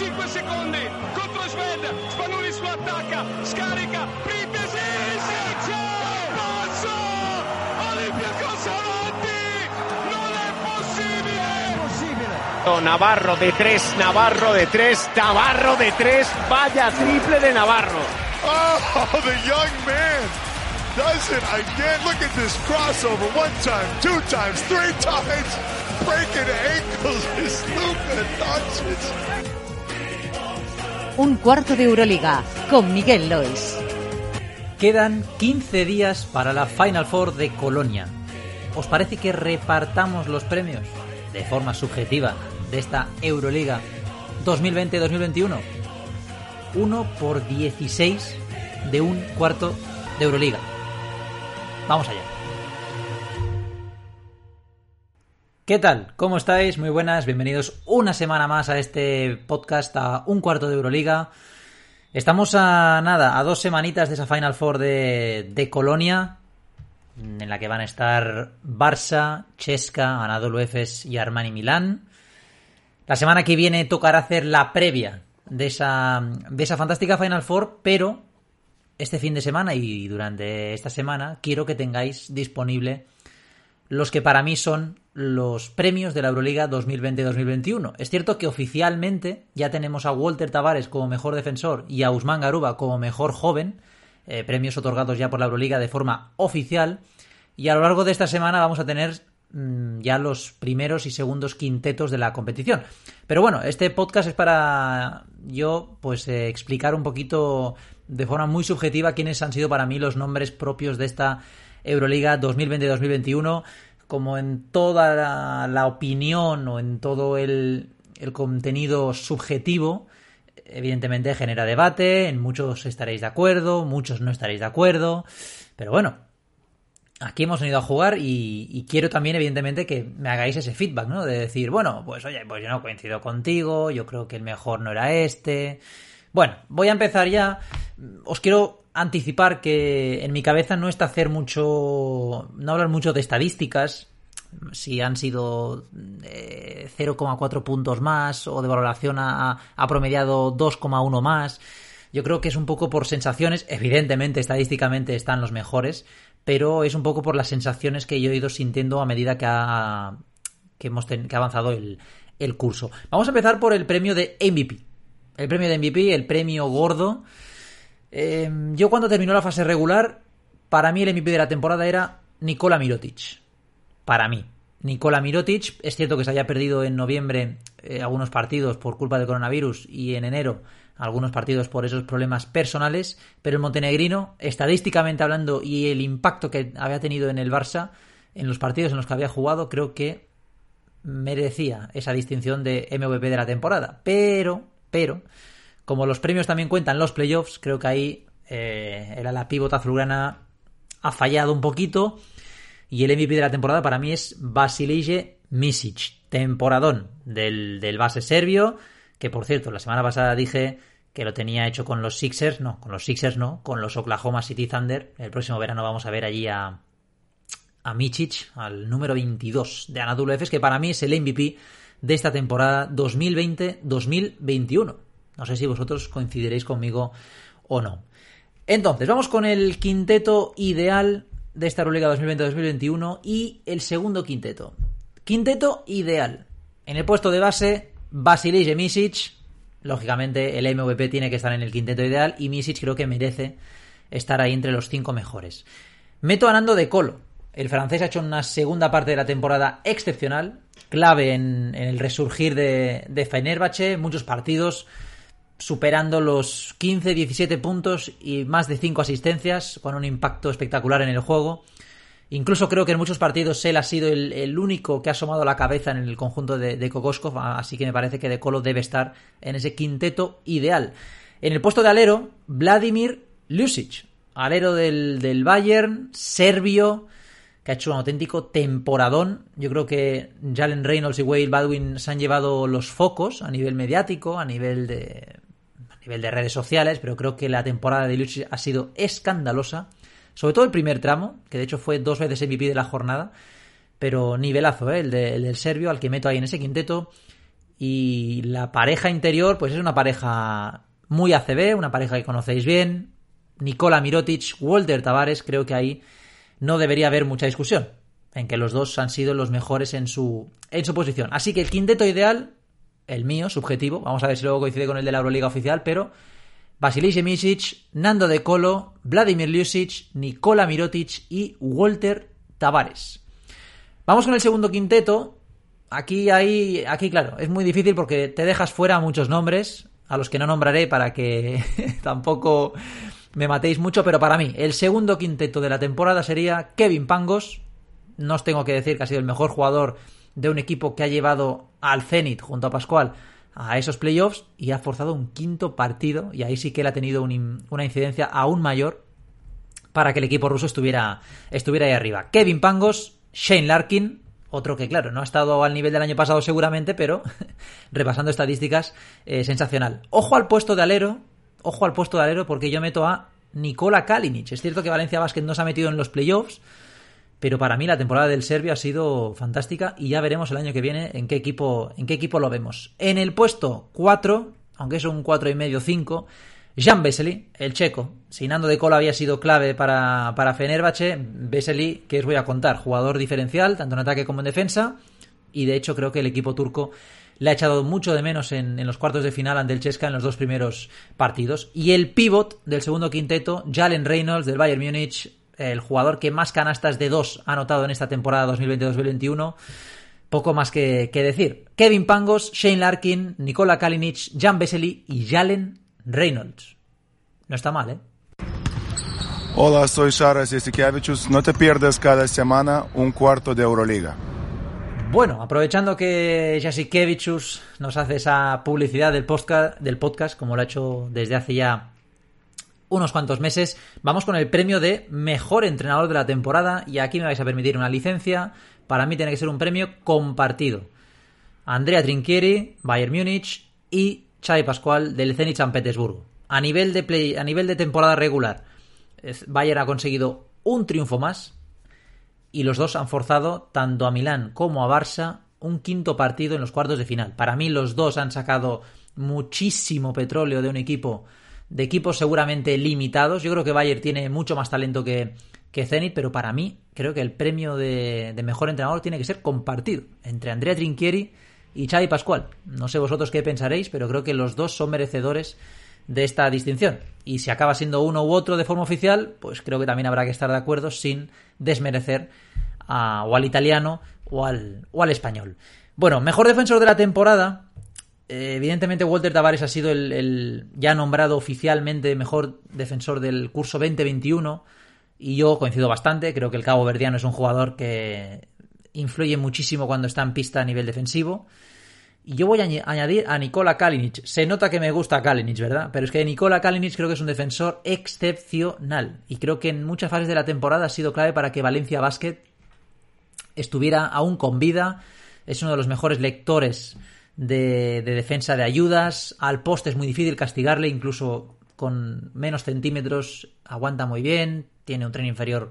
5 secondi contro Sved, Spanulis lo attacca, scarica, Printesi, passo, Olympiacos avanti, non è possibile! Navarro de tres, Navarro de tres, Navarro de tres, vaya triple de Navarro. Oh, the young man does it again. Look at this crossover. One time, two times, three times. Breaking ankles is Luka Doncic. Un cuarto de Euroliga con Miguel Lois. Quedan 15 días para la Final Four de Colonia. ¿Os parece que repartamos los premios de forma subjetiva de esta Euroliga 2020-2021? Uno por 16 de un cuarto de Euroliga. Vamos allá. ¿Qué tal? ¿Cómo estáis? Muy buenas, bienvenidos una semana más a este podcast a un cuarto de Euroliga. Estamos a nada, a dos semanitas de esa Final Four de, de Colonia, en la que van a estar Barça, Chesca, Anadolu Efes y Armani Milán. La semana que viene tocará hacer la previa de esa, de esa fantástica Final Four, pero este fin de semana y durante esta semana quiero que tengáis disponible los que para mí son los premios de la Euroliga 2020-2021. Es cierto que oficialmente ya tenemos a Walter Tavares como mejor defensor y a Usman Garuba como mejor joven, eh, premios otorgados ya por la Euroliga de forma oficial, y a lo largo de esta semana vamos a tener mm, ya los primeros y segundos quintetos de la competición. Pero bueno, este podcast es para yo pues eh, explicar un poquito de forma muy subjetiva quiénes han sido para mí los nombres propios de esta Euroliga 2020-2021, como en toda la, opinión o en todo el, el contenido subjetivo, evidentemente genera debate, en muchos estaréis de acuerdo, muchos no estaréis de acuerdo, pero bueno, aquí hemos venido a jugar y, y, quiero también, evidentemente, que me hagáis ese feedback, ¿no? De decir, bueno, pues oye, pues yo no coincido contigo, yo creo que el mejor no era este. Bueno, voy a empezar ya. Os quiero anticipar que en mi cabeza no está hacer mucho. no hablar mucho de estadísticas. Si han sido eh, 0,4 puntos más o de valoración ha, promediado 2,1 más. Yo creo que es un poco por sensaciones. Evidentemente, estadísticamente están los mejores, pero es un poco por las sensaciones que yo he ido sintiendo a medida que ha, que hemos que ha avanzado el, el curso. Vamos a empezar por el premio de MVP. El premio de MVP, el premio gordo. Eh, yo cuando terminó la fase regular, para mí el MVP de la temporada era Nikola Mirotic. Para mí. Nikola Mirotic, es cierto que se haya perdido en noviembre eh, algunos partidos por culpa del coronavirus y en enero algunos partidos por esos problemas personales, pero el montenegrino, estadísticamente hablando y el impacto que había tenido en el Barça, en los partidos en los que había jugado, creo que merecía esa distinción de MVP de la temporada. Pero, pero, como los premios también cuentan los playoffs, creo que ahí eh, era la pívota azulgrana ha fallado un poquito. Y el MVP de la temporada para mí es Vasilije Misic, temporadón del, del base serbio, que por cierto, la semana pasada dije que lo tenía hecho con los Sixers, no, con los Sixers no, con los Oklahoma City Thunder. El próximo verano vamos a ver allí a, a al número 22 de Anadolu Efes, que para mí es el MVP de esta temporada 2020-2021. No sé si vosotros coincidiréis conmigo o no. Entonces, vamos con el quinteto ideal de esta Euroliga 2020-2021 y el segundo quinteto. Quinteto ideal. En el puesto de base, Vasilij Misic. Lógicamente, el MVP tiene que estar en el quinteto ideal y Misic creo que merece estar ahí entre los cinco mejores. Meto a Nando de Colo. El francés ha hecho una segunda parte de la temporada excepcional, clave en, el resurgir de, de muchos partidos superando los 15, 17 puntos y más de 5 asistencias, con un impacto espectacular en el juego. Incluso creo que en muchos partidos él ha sido el, único que ha asomado la cabeza en el conjunto de, de Kokoskov, así que me parece que De Colo debe estar en ese quinteto ideal. En el puesto de alero, Vladimir Lucic, alero del, del Bayern, serbio, que ha hecho un auténtico temporadón. Yo creo que Jalen Reynolds y Wade Baldwin se han llevado los focos a nivel mediático, a nivel de, nivel de redes sociales, pero creo que la temporada de Lucic ha sido escandalosa. Sobre todo el primer tramo, que de hecho fue dos veces MVP de la jornada, pero nivelazo, ¿eh? el del serbio, al que meto ahí en ese quinteto. Y la pareja interior, pues es una pareja muy ACB, una pareja que conocéis bien. Nicola Mirotic, Walter Tavares, creo que ahí no debería haber mucha discusión en que los dos han sido los mejores en su, en su posición. Así que el quinteto ideal, el mío, subjetivo, vamos a ver si luego coincide con el de la Euroliga oficial, pero Vasilij Misic, Nando De Colo, Vladimir Ljusic, Nikola Mirotic y Walter Tavares. Vamos con el segundo quinteto. Aquí hay, aquí claro, es muy difícil porque te dejas fuera muchos nombres a los que no nombraré para que tampoco me matéis mucho, pero para mí el segundo quinteto de la temporada sería Kevin Pangos, no os tengo que decir que ha sido el mejor jugador de un equipo que ha llevado al Zenit junto a Pascual a esos playoffs y ha forzado un quinto partido y ahí sí que él ha tenido una incidencia aún mayor para que el equipo ruso estuviera, estuviera ahí arriba. Kevin Pangos, Shane Larkin, otro que claro, no ha estado al nivel del año pasado seguramente, pero repasando estadísticas, eh, sensacional. Ojo al puesto de alero, ojo al puesto de alero porque yo meto a Nikola Kalinic. Es cierto que Valencia Basket no se ha metido en los playoffs, pero para mí la temporada del Serbio ha sido fantástica y ya veremos el año que viene en qué equipo, en qué equipo lo vemos. En el puesto 4, aunque es un 4 y medio 5, Jan Vesely, el checo. Si Nando de Cola había sido clave para, para Fenerbahce, Vesely, que os voy a contar, jugador diferencial, tanto en ataque como en defensa, y de hecho creo que el equipo turco le ha echado mucho de menos en, en los cuartos de final ante el Chesca en los dos primeros partidos. Y el pivot del segundo quinteto, Jalen Reynolds del Bayern Múnich, el jugador que más canastas de dos ha anotado en esta temporada 2020-2021. Poco más que, decir. Kevin Pangos, Shane Larkin, Nikola Kalinic, Jan Vesely y Jalen Reynolds. No está mal, ¿eh? Hola, soy Sharas Jasikevichus. No te pierdas cada semana un cuarto de Euroliga. Bueno, aprovechando que Jasikevichus nos hace esa publicidad del podcast, del podcast, como lo ha hecho desde hace ya unos cuantos meses, vamos con el premio de mejor entrenador de la temporada y aquí me vais a permitir una licencia. Para mí tiene que ser un premio compartido. Andrea Trinchieri, Bayern Múnich y Xavi Pascual del Zenit San Petersburgo. A nivel de play, a nivel de temporada regular, Bayern ha conseguido un triunfo más y los dos han forzado tanto a Milán como a Barça un quinto partido en los cuartos de final. Para mí los dos han sacado muchísimo petróleo de un equipo de equipos seguramente limitados. Yo creo que Bayern tiene mucho más talento que, que Zenit, pero para mí creo que el premio de, mejor entrenador tiene que ser compartido entre Andrea Trinchieri y Xavi Pascual. No sé vosotros qué pensaréis, pero creo que los dos son merecedores de esta distinción. Y si acaba siendo uno u otro de forma oficial, pues creo que también habrá que estar de acuerdo sin desmerecer o al italiano o al, o al español. Bueno, mejor defensor de la temporada, evidentemente Walter Tavares ha sido el, ya nombrado oficialmente mejor defensor del curso 2021 y yo coincido bastante, creo que el Cabo Verdiano es un jugador que influye muchísimo cuando está en pista a nivel defensivo. Y yo voy a añadir a Nikola Kalinic. Se nota que me gusta Kalinic, ¿verdad? Pero es que Nikola Kalinic creo que es un defensor excepcional. Y creo que en muchas fases de la temporada ha sido clave para que Valencia Basket estuviera aún con vida. Es uno de los mejores lectores de, defensa de ayudas. Al poste es muy difícil castigarle, incluso con menos centímetros aguanta muy bien. Tiene un tren inferior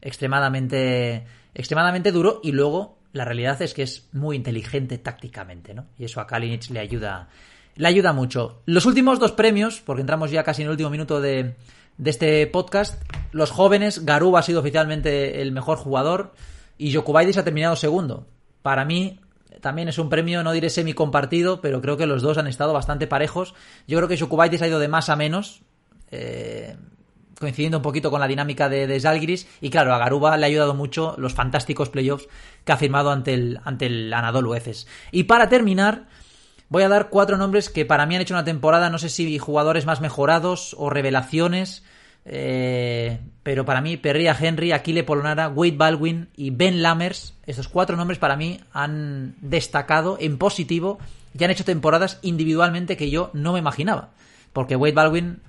extremadamente, extremadamente duro. Y luego la realidad es que es muy inteligente tácticamente, ¿no? Y eso a Kalinic le ayuda, le ayuda mucho. Los últimos dos premios, porque entramos ya casi en el último minuto de, de este podcast, los jóvenes, Garuba ha sido oficialmente el mejor jugador y Jokubaidis ha terminado segundo. Para mí, también es un premio, no diré semi compartido, pero creo que los dos han estado bastante parejos. Yo creo que Shukubaitis ha ido de más a menos, eh, coincidiendo un poquito con la dinámica de, de Y claro, a Garuba le ha ayudado mucho los fantásticos playoffs que ha firmado ante el, ante el Anadolu Efes. Y para terminar, voy a dar cuatro nombres que para mí han hecho una temporada, no sé si jugadores más mejorados o revelaciones. Eh, pero para mí, Perria Henry, Aquile Polonara, Wade Baldwin y Ben Lammers, estos cuatro nombres para mí han destacado en positivo y han hecho temporadas individualmente que yo no me imaginaba. Porque Wade Baldwin,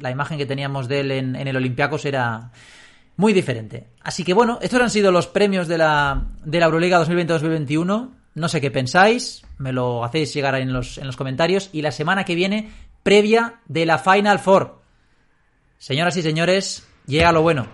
la imagen que teníamos de él en, el Olympiacos era muy diferente. Así que bueno, estos han sido los premios de la, de la Euroliga 2020-2021. No sé qué pensáis, me lo hacéis llegar en los, en los comentarios. Y la semana que viene, previa de la Final Four. Señoras y señores, llega lo bueno.